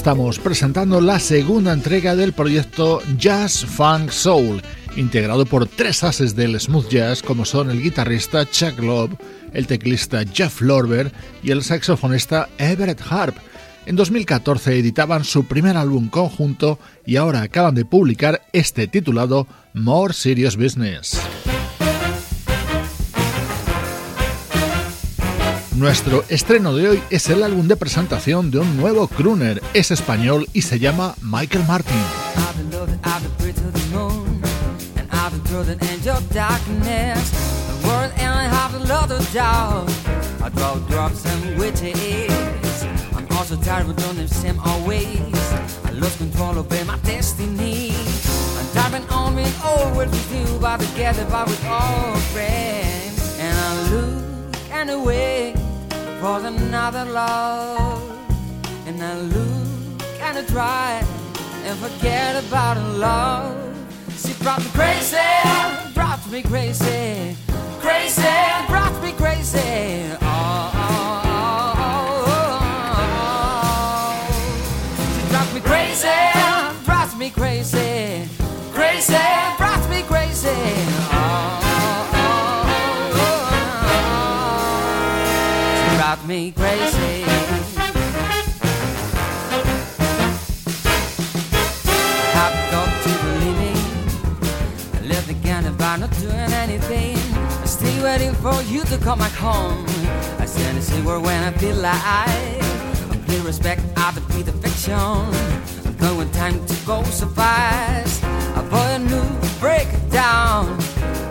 Estamos presentando la segunda entrega del proyecto Jazz Funk Soul, integrado por tres ases del smooth jazz como son el guitarrista Chuck Love, el teclista Jeff Lorber y el saxofonista Everett Harp. En 2014 editaban su primer álbum conjunto y ahora acaban de publicar este titulado More Serious Business. Nuestro estreno de hoy es el álbum de presentación de un nuevo crooner. Es español y se llama Michael Martin. And for another love. And I look and I try and forget about a love. She brought me crazy, brought me crazy, crazy, brought me crazy. Me crazy. I've got to believe me. I live again about not doing anything. I stay waiting for you to come back home. I and see where when I feel like I pay respect, I defeat the fiction. I'm going time to go so fast. Buy a new breakdown.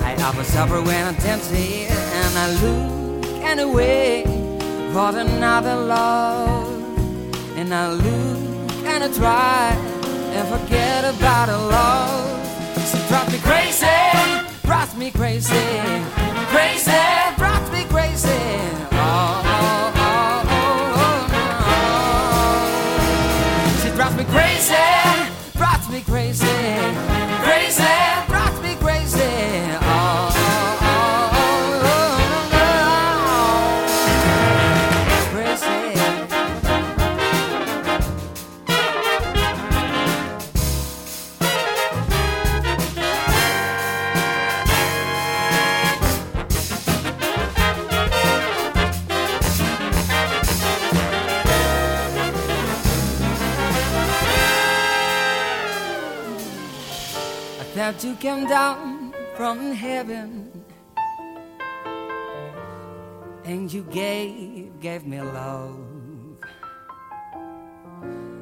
I offer supper when I'm tempted, and I look and away for another love. And I look and I try and forget about a love. She drives me crazy, drives me crazy, crazy, drives me crazy. Oh, oh, oh, oh, oh, She drives me crazy, drives me crazy. That you came down from heaven and you gave, gave me love.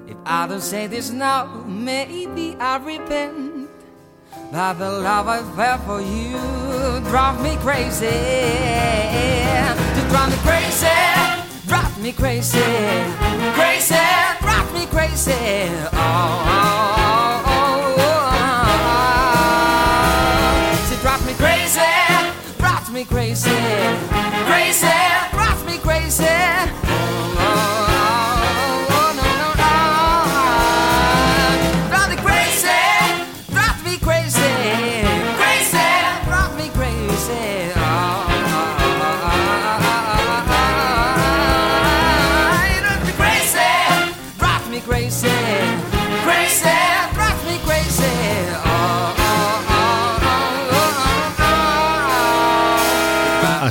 If I don't say this now, maybe I repent. But the love I felt for you drive me crazy. To drive me crazy, drive me crazy, crazy, drive me crazy. oh. oh. oh. Me crazy, crazy, drives me crazy. Oh, oh, oh.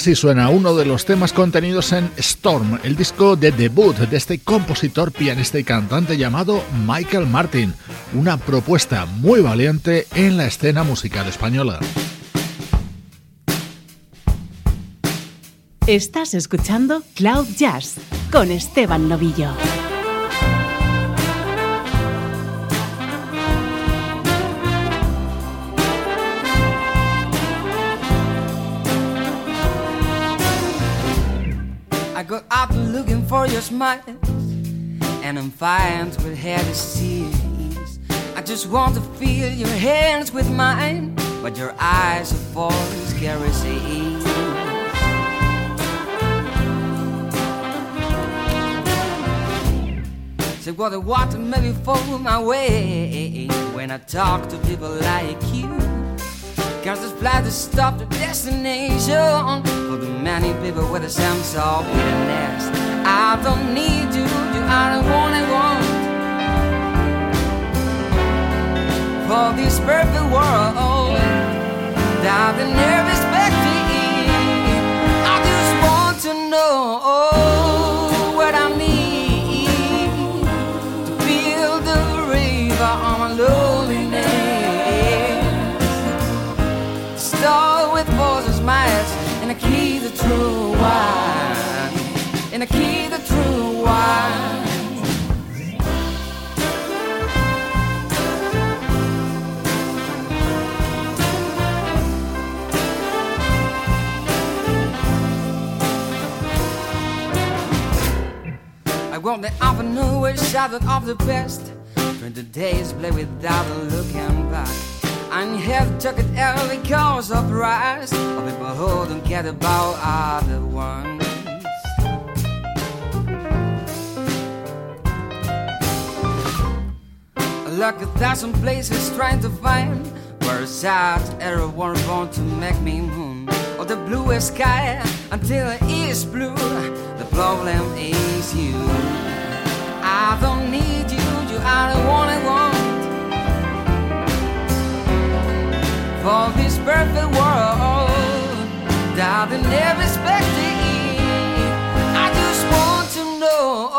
Así suena uno de los temas contenidos en Storm, el disco de debut de este compositor, pianista y cantante llamado Michael Martin, una propuesta muy valiente en la escena musical española. Estás escuchando Cloud Jazz con Esteban Novillo. For your smile, and I'm fine with head disease. I just want to feel your hands with mine, but your eyes are falling seas. Say what the water maybe fall my way when I talk to people like you. Cause this flight to stop the destination For the many people with a soul in the nest I don't need you, you are the one I want. For this perfect world I've never expected, I just want to know what I need to build the river on my loneliness. Start with voices, miles, and a key to true why in a key that true one. I want the avenue with shadow of the best, When the days play without looking back. And have took it every cause of rise. of people who don't care about other ones. Look a thousand places trying to find where a sad arrow was born to make me moon. Or the bluest sky until it is blue. The problem is you. I don't need you, you are the one I want. For this perfect world that I never expected. I just want to know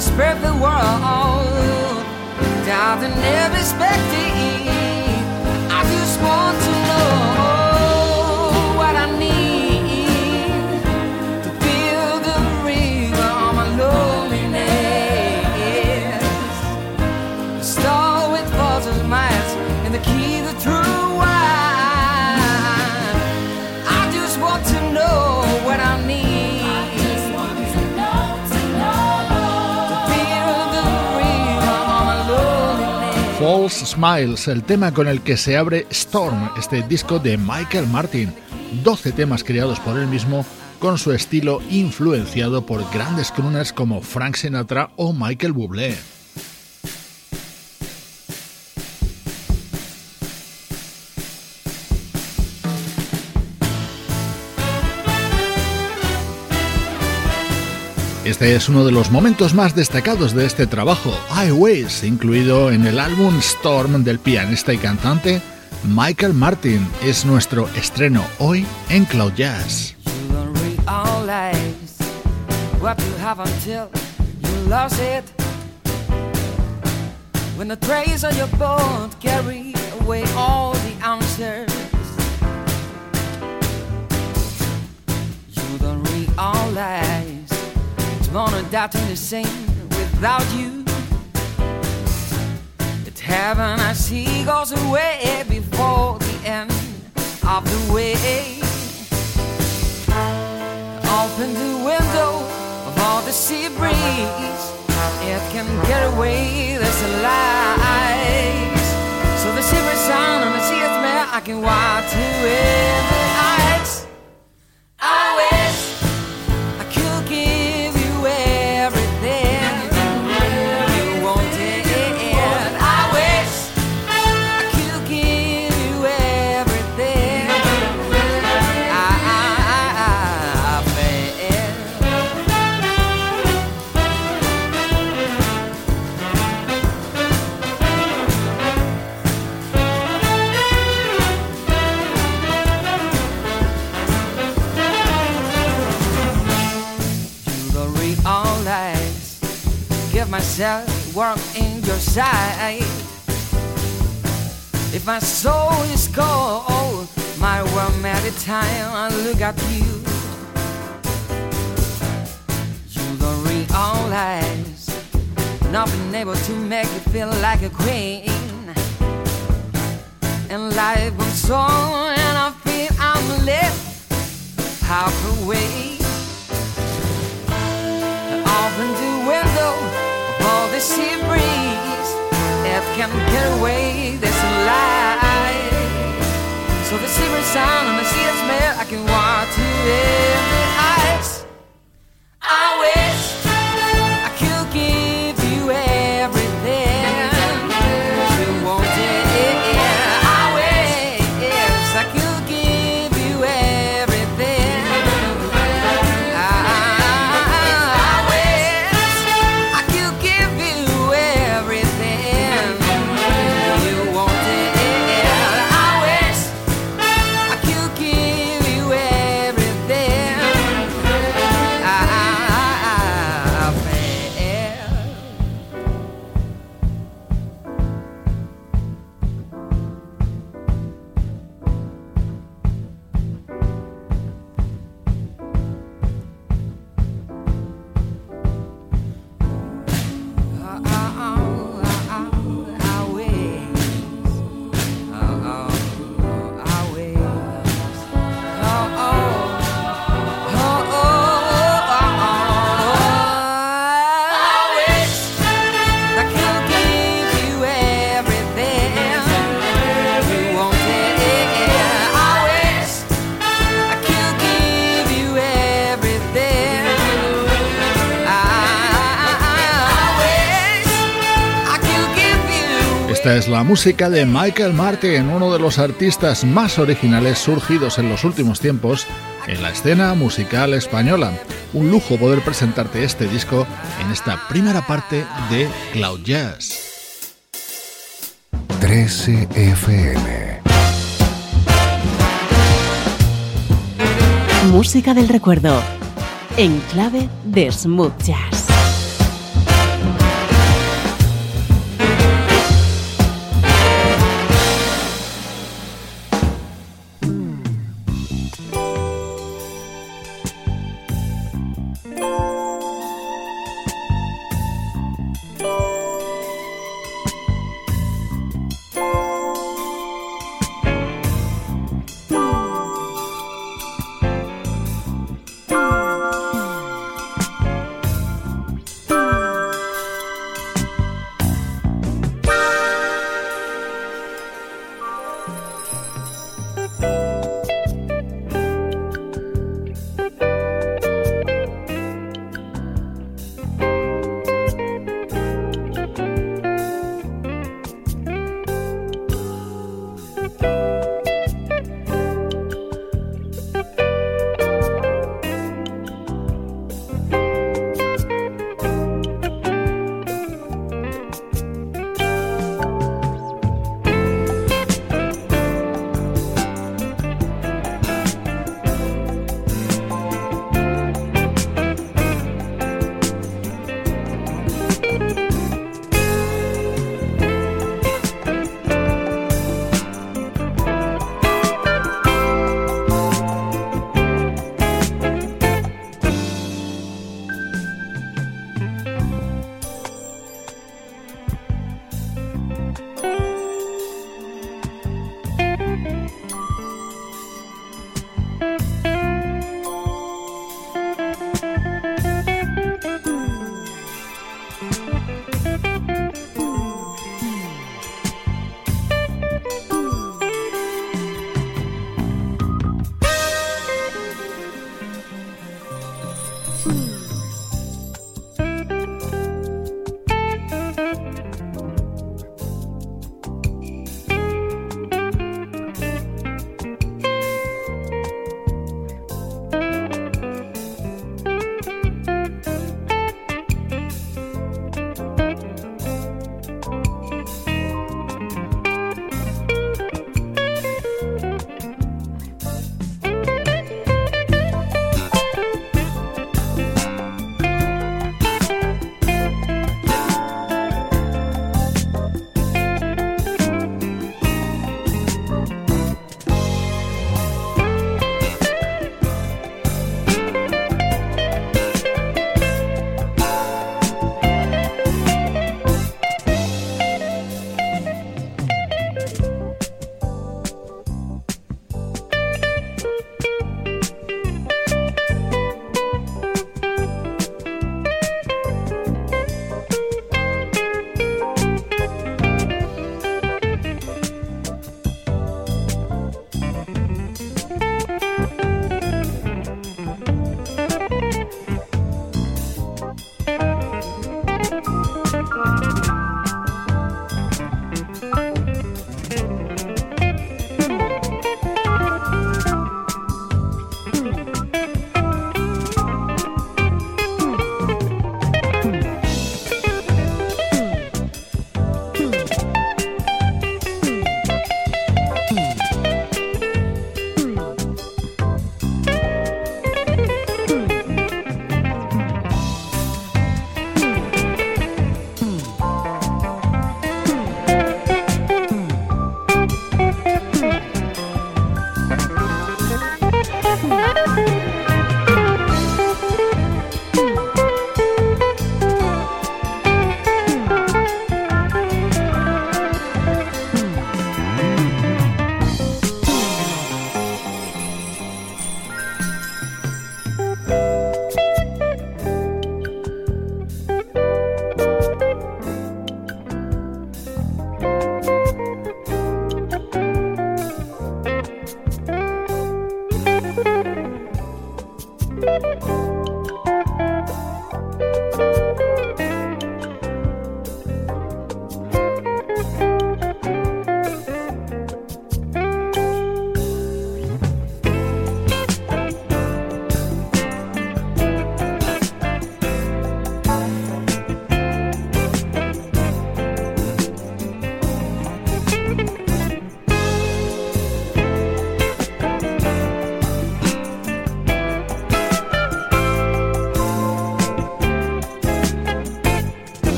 this perfect world that I never expected. Smiles, el tema con el que se abre Storm, este disco de Michael Martin. 12 temas creados por él mismo con su estilo influenciado por grandes crooners como Frank Sinatra o Michael Bublé. Este es uno de los momentos más destacados de este trabajo, Highways, incluido en el álbum Storm del pianista y cantante Michael Martin. Es nuestro estreno hoy en Cloud Jazz. When the trays your boat carry away all the answers. Gonna die to the same without you. It's heaven I see goes away before the end of the way. Open the window of all the sea breeze. It can get away, there's a light. So the silver sun and the sea is I can watch you myself work in your side. If my soul is cold, my world at time I look at you. You don't realize not been able to make you feel like a queen. And life goes on, and I feel I'm left half away. Open the window all the sea breeze that can get away. A light. So the sea sound and the sea smell, I can walk to every eyes. I wish. Es la música de Michael Martin, uno de los artistas más originales surgidos en los últimos tiempos en la escena musical española. Un lujo poder presentarte este disco en esta primera parte de Cloud Jazz. 13 FM Música del recuerdo en clave de smooth jazz.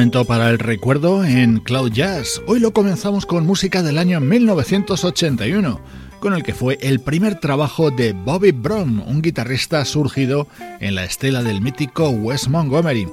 Momento para el recuerdo en Cloud Jazz. Hoy lo comenzamos con música del año 1981, con el que fue el primer trabajo de Bobby Brown, un guitarrista surgido en la estela del mítico Wes Montgomery.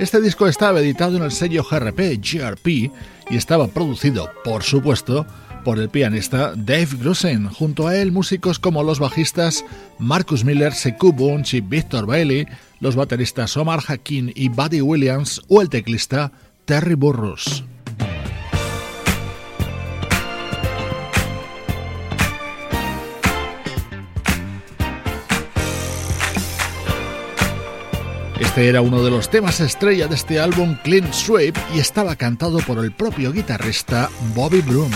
Este disco estaba editado en el sello GRP, GRP y estaba producido, por supuesto, por el pianista Dave Grusin. Junto a él, músicos como los bajistas Marcus Miller, Sekou Bunch y Victor Bailey, los bateristas Omar Hakim y Buddy Williams o el teclista Terry Burrus. Este era uno de los temas estrella de este álbum Clean Sweep y estaba cantado por el propio guitarrista Bobby Broom.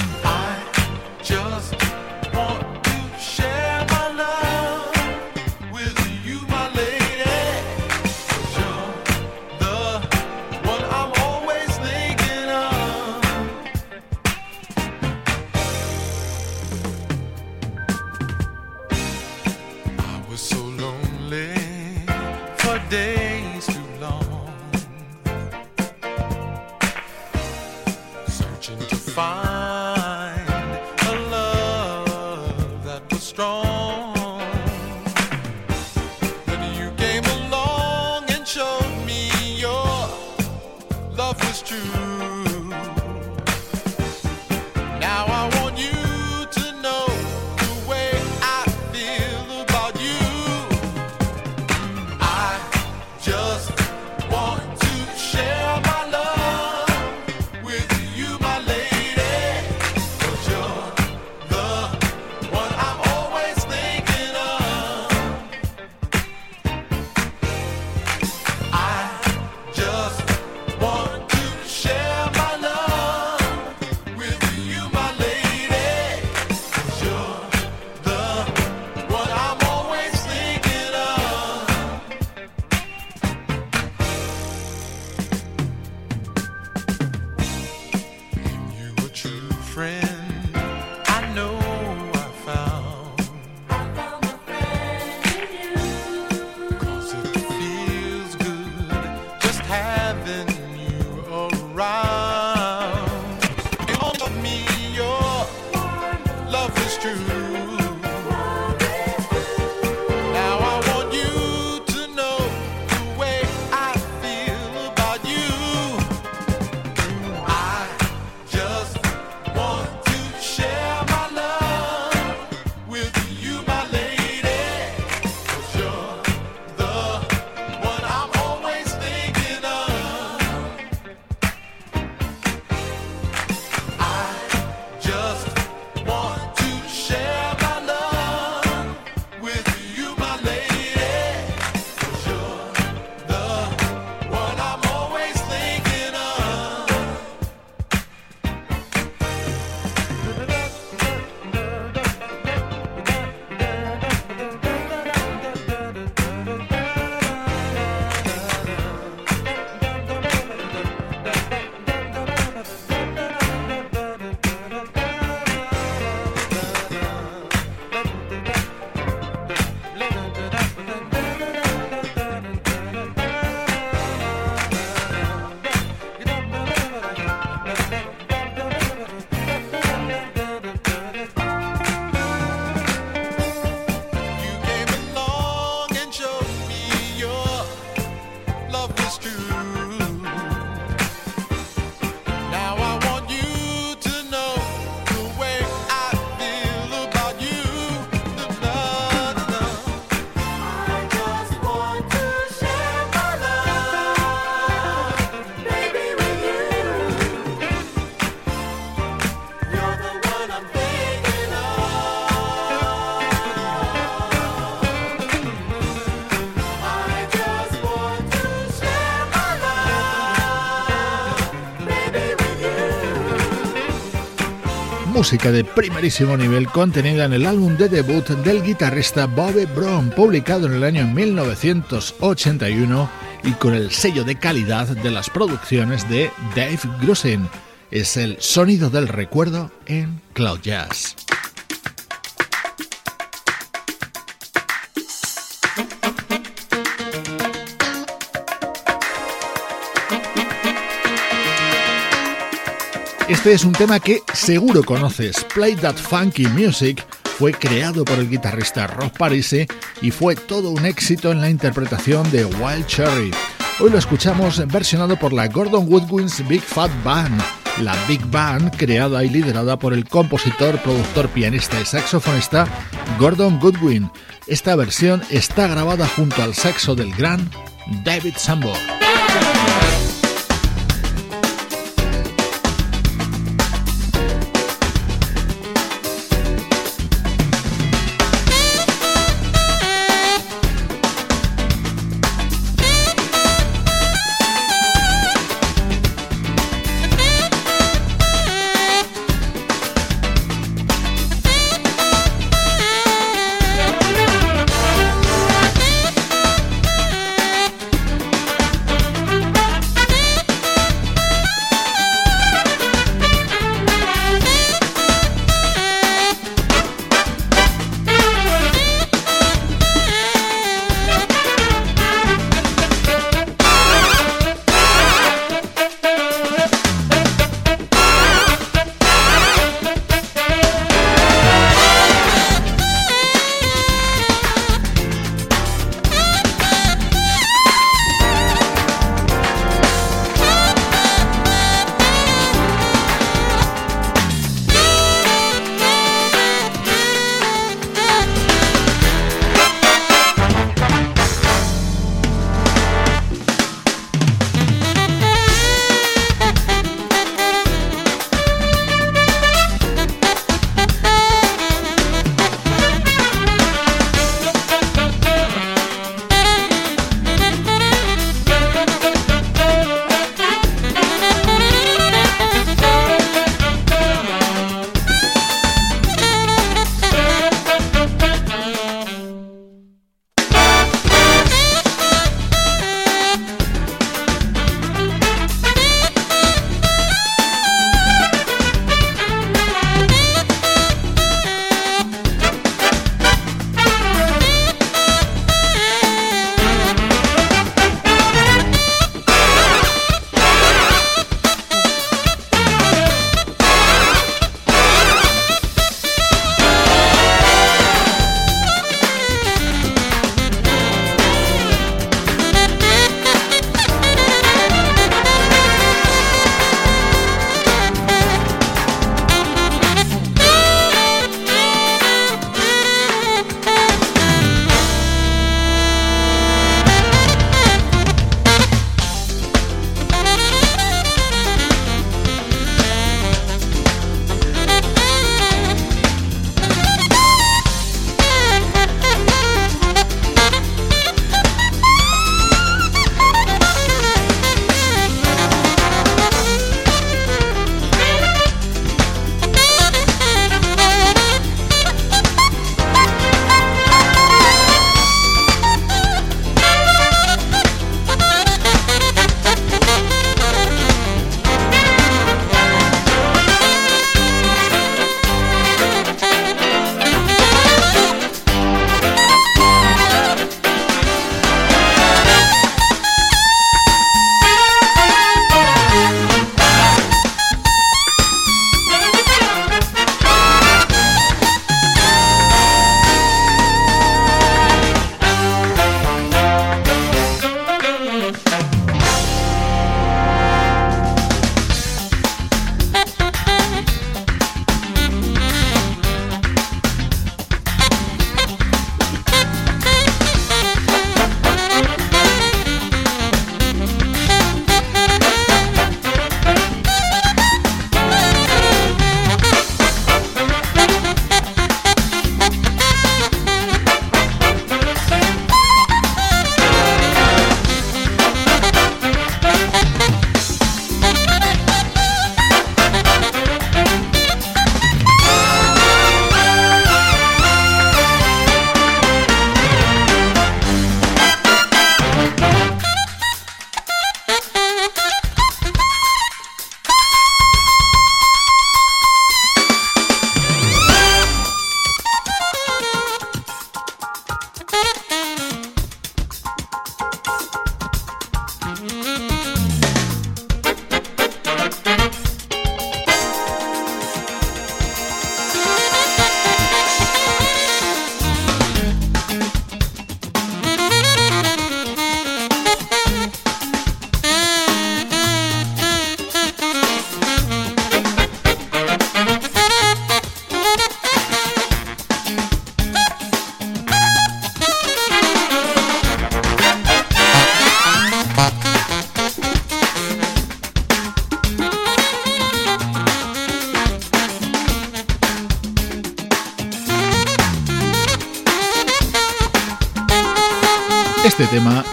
Música de primerísimo nivel contenida en el álbum de debut del guitarrista Bobby Brown, publicado en el año 1981 y con el sello de calidad de las producciones de Dave Grusin. Es el sonido del recuerdo en Cloud Jazz. Este es un tema que seguro conoces. Play That Funky Music fue creado por el guitarrista Rob Parise y fue todo un éxito en la interpretación de Wild Cherry. Hoy lo escuchamos versionado por la Gordon Woodwinds Big Fat Band, la Big Band creada y liderada por el compositor, productor, pianista y saxofonista Gordon Goodwin. Esta versión está grabada junto al saxo del gran David Sambo.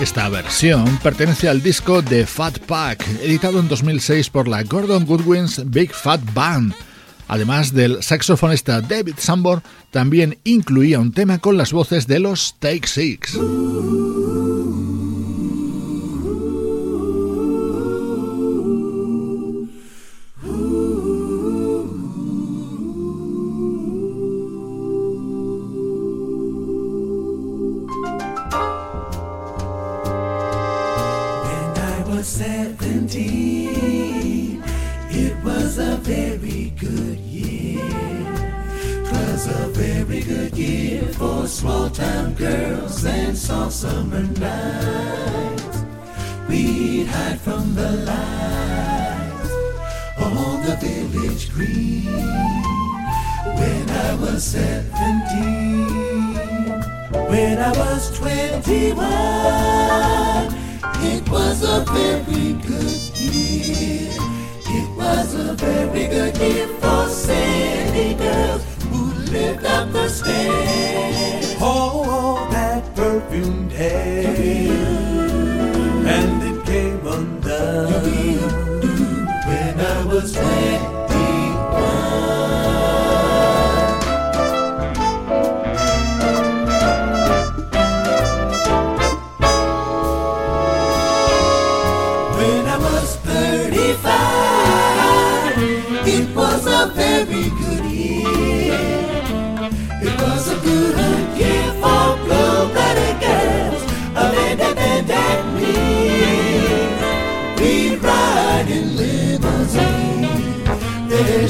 Esta versión, pertenece al disco The Fat Pack, editado en 2006 por la Gordon Goodwin's Big Fat Band. Además del saxofonista David Sambor, también incluía un tema con las voces de los Take Six.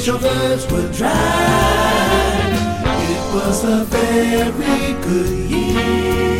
Chauffeurs would drive. It was a very good year,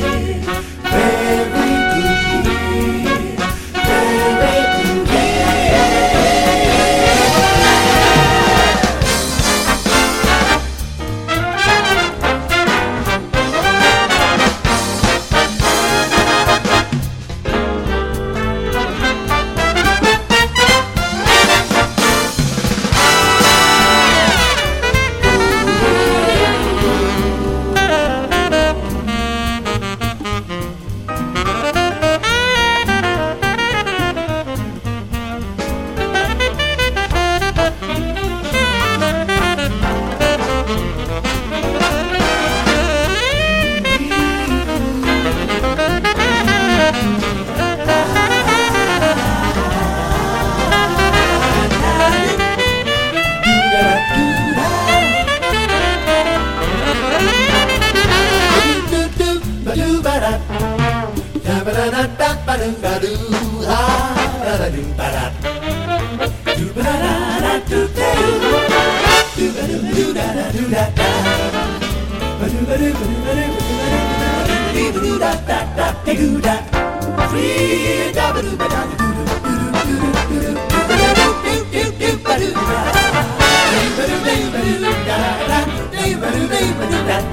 da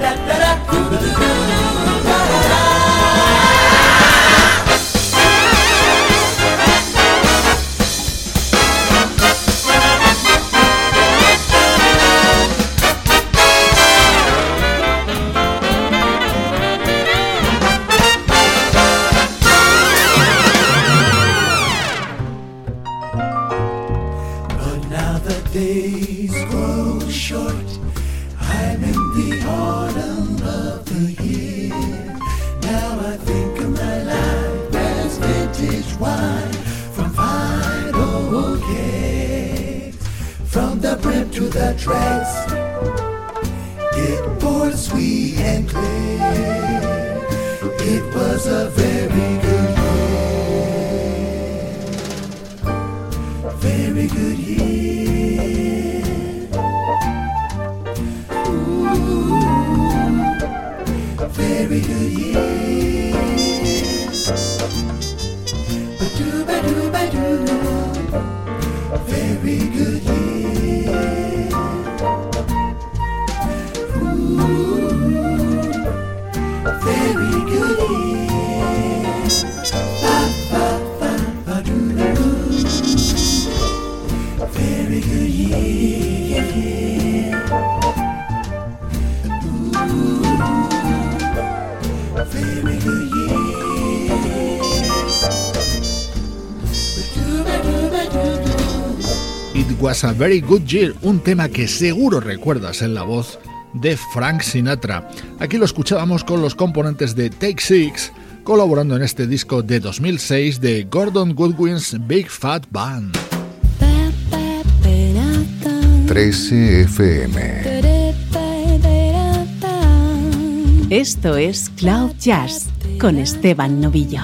da da da Was a Very Good Year, un tema que seguro recuerdas en la voz de Frank Sinatra. Aquí lo escuchábamos con los componentes de Take Six, colaborando en este disco de 2006 de Gordon Goodwin's Big Fat Band. 13 FM. Esto es Cloud Jazz con Esteban Novillo.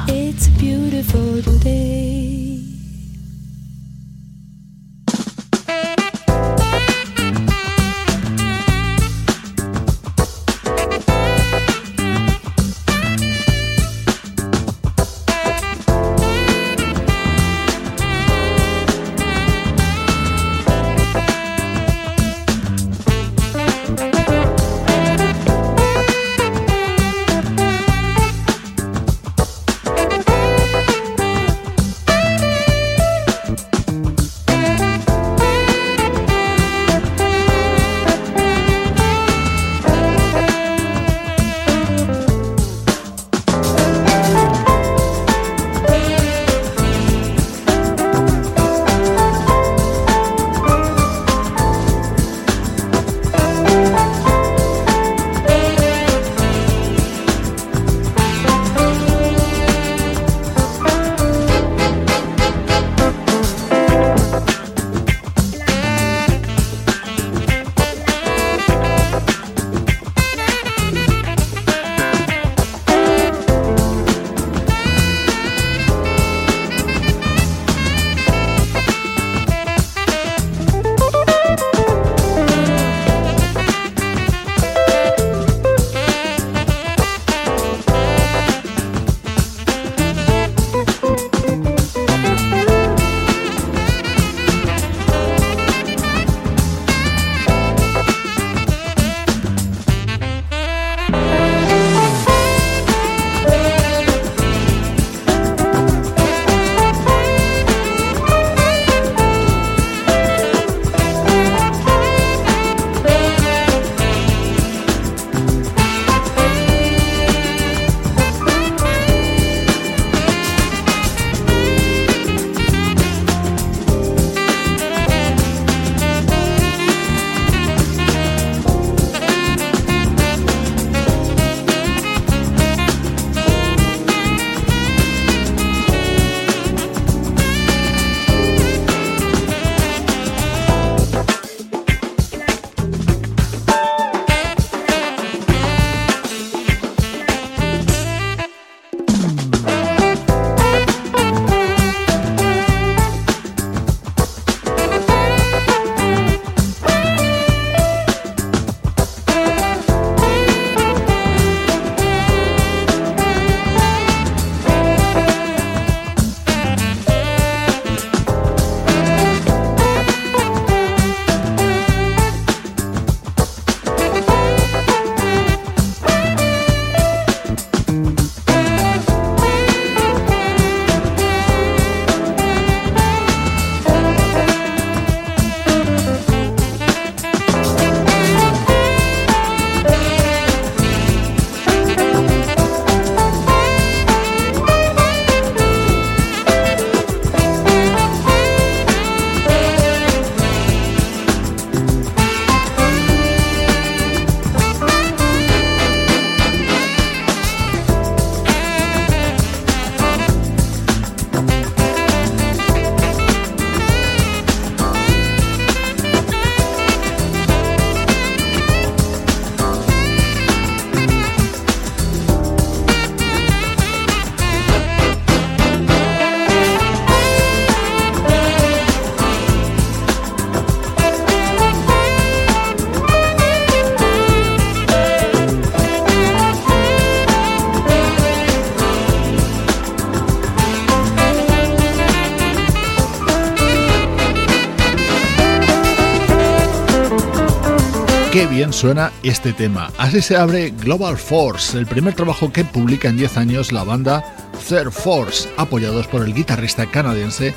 Suena este tema. Así se abre Global Force, el primer trabajo que publica en 10 años la banda Third Force, apoyados por el guitarrista canadiense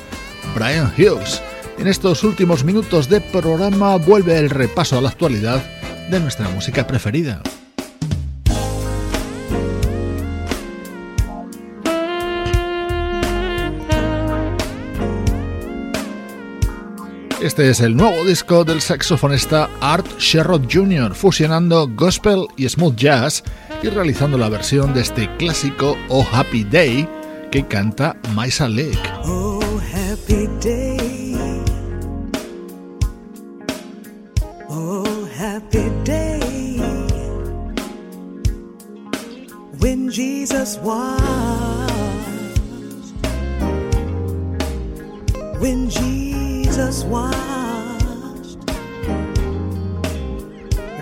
Brian Hughes. En estos últimos minutos de programa vuelve el repaso a la actualidad de nuestra música preferida. Este es el nuevo disco del saxofonista Art Sherrod Jr., fusionando gospel y smooth jazz y realizando la versión de este clásico Oh Happy Day que canta Maisa Lake. Oh Happy Day. Oh Happy Day. When Jesus was. When Jesus washed,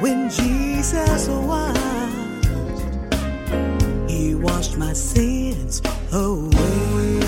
when Jesus washed, He washed my sins away.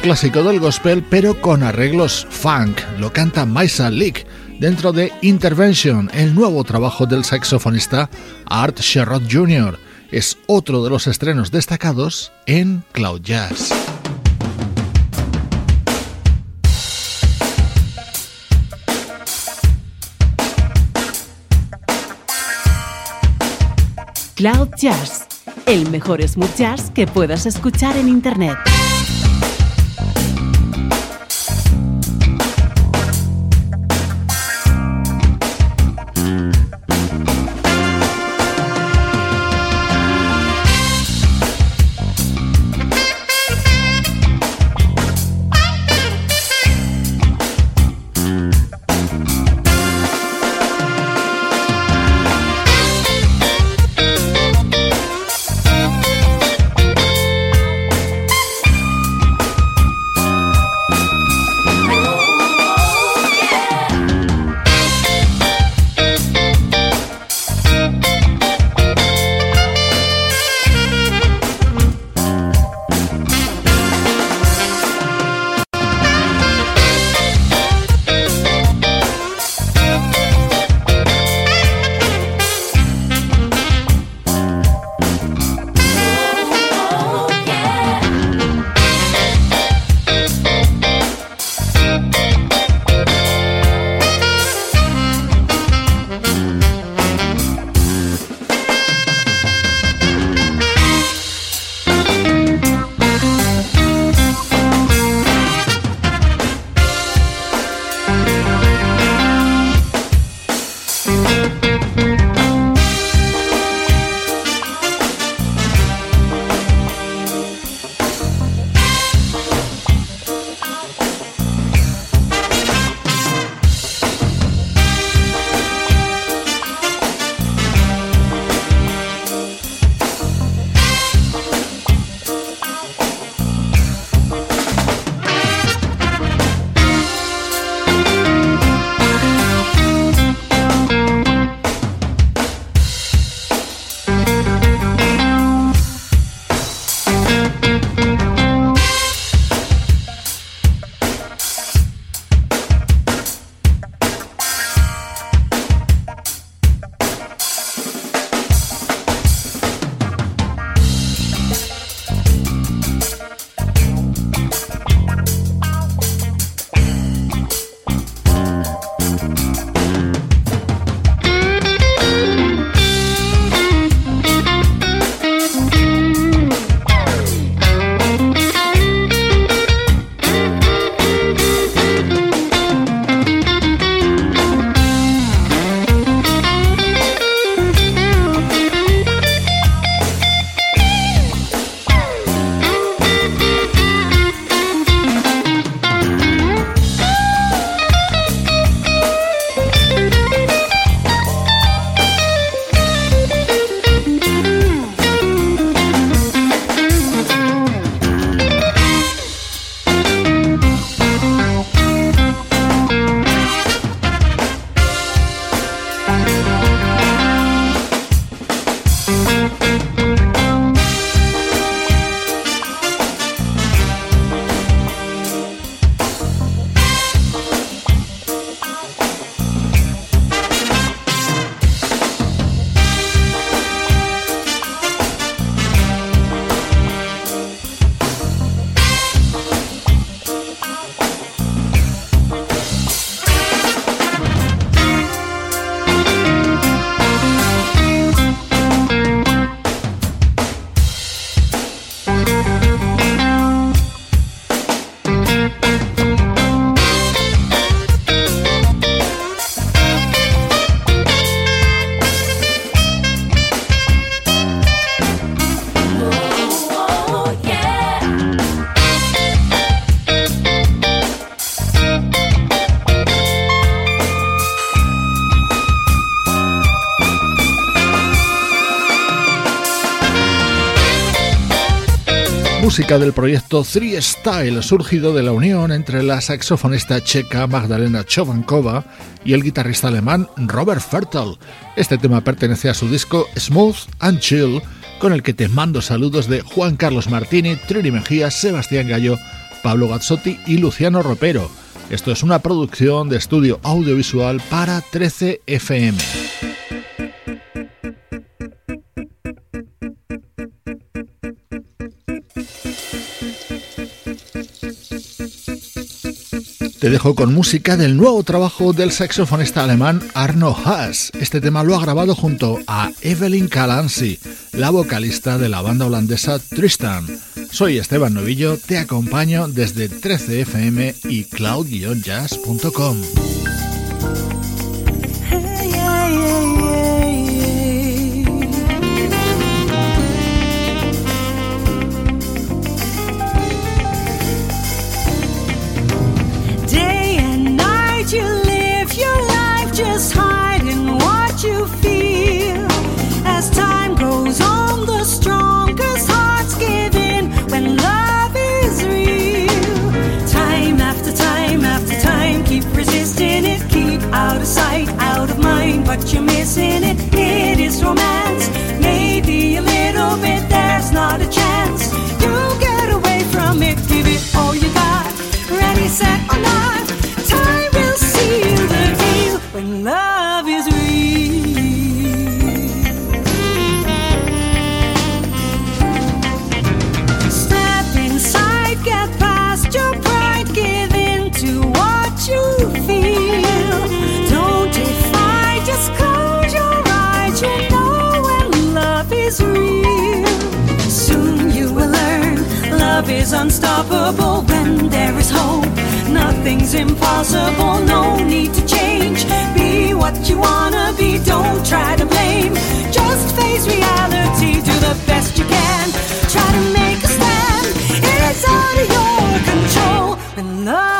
clásico del gospel pero con arreglos funk. Lo canta Maisa Leak dentro de Intervention, el nuevo trabajo del saxofonista Art Sherrod Jr. Es otro de los estrenos destacados en Cloud Jazz. Cloud Jazz, el mejor smooth jazz que puedas escuchar en Internet. Música del proyecto Three Style, surgido de la unión entre la saxofonista checa Magdalena Chovankova y el guitarrista alemán Robert Fertel. Este tema pertenece a su disco Smooth and Chill, con el que te mando saludos de Juan Carlos Martini, Trini Mejía, Sebastián Gallo, Pablo Gazzotti y Luciano Ropero. Esto es una producción de estudio audiovisual para 13 FM. Te dejo con música del nuevo trabajo del saxofonista alemán Arno Haas. Este tema lo ha grabado junto a Evelyn Calancy, la vocalista de la banda holandesa Tristan. Soy Esteban Novillo, te acompaño desde 13fm y cloud-jazz.com. sunset or not, time will seal the deal when love is real. Step inside, get past your pride, give in to what you feel. Don't defy, just close your eyes. You know when love is real. Soon you will learn love is unstoppable when there is hope. Nothing's impossible, no need to change. Be what you wanna be, don't try to blame. Just face reality, do the best you can. Try to make a stand, it's out of your control when love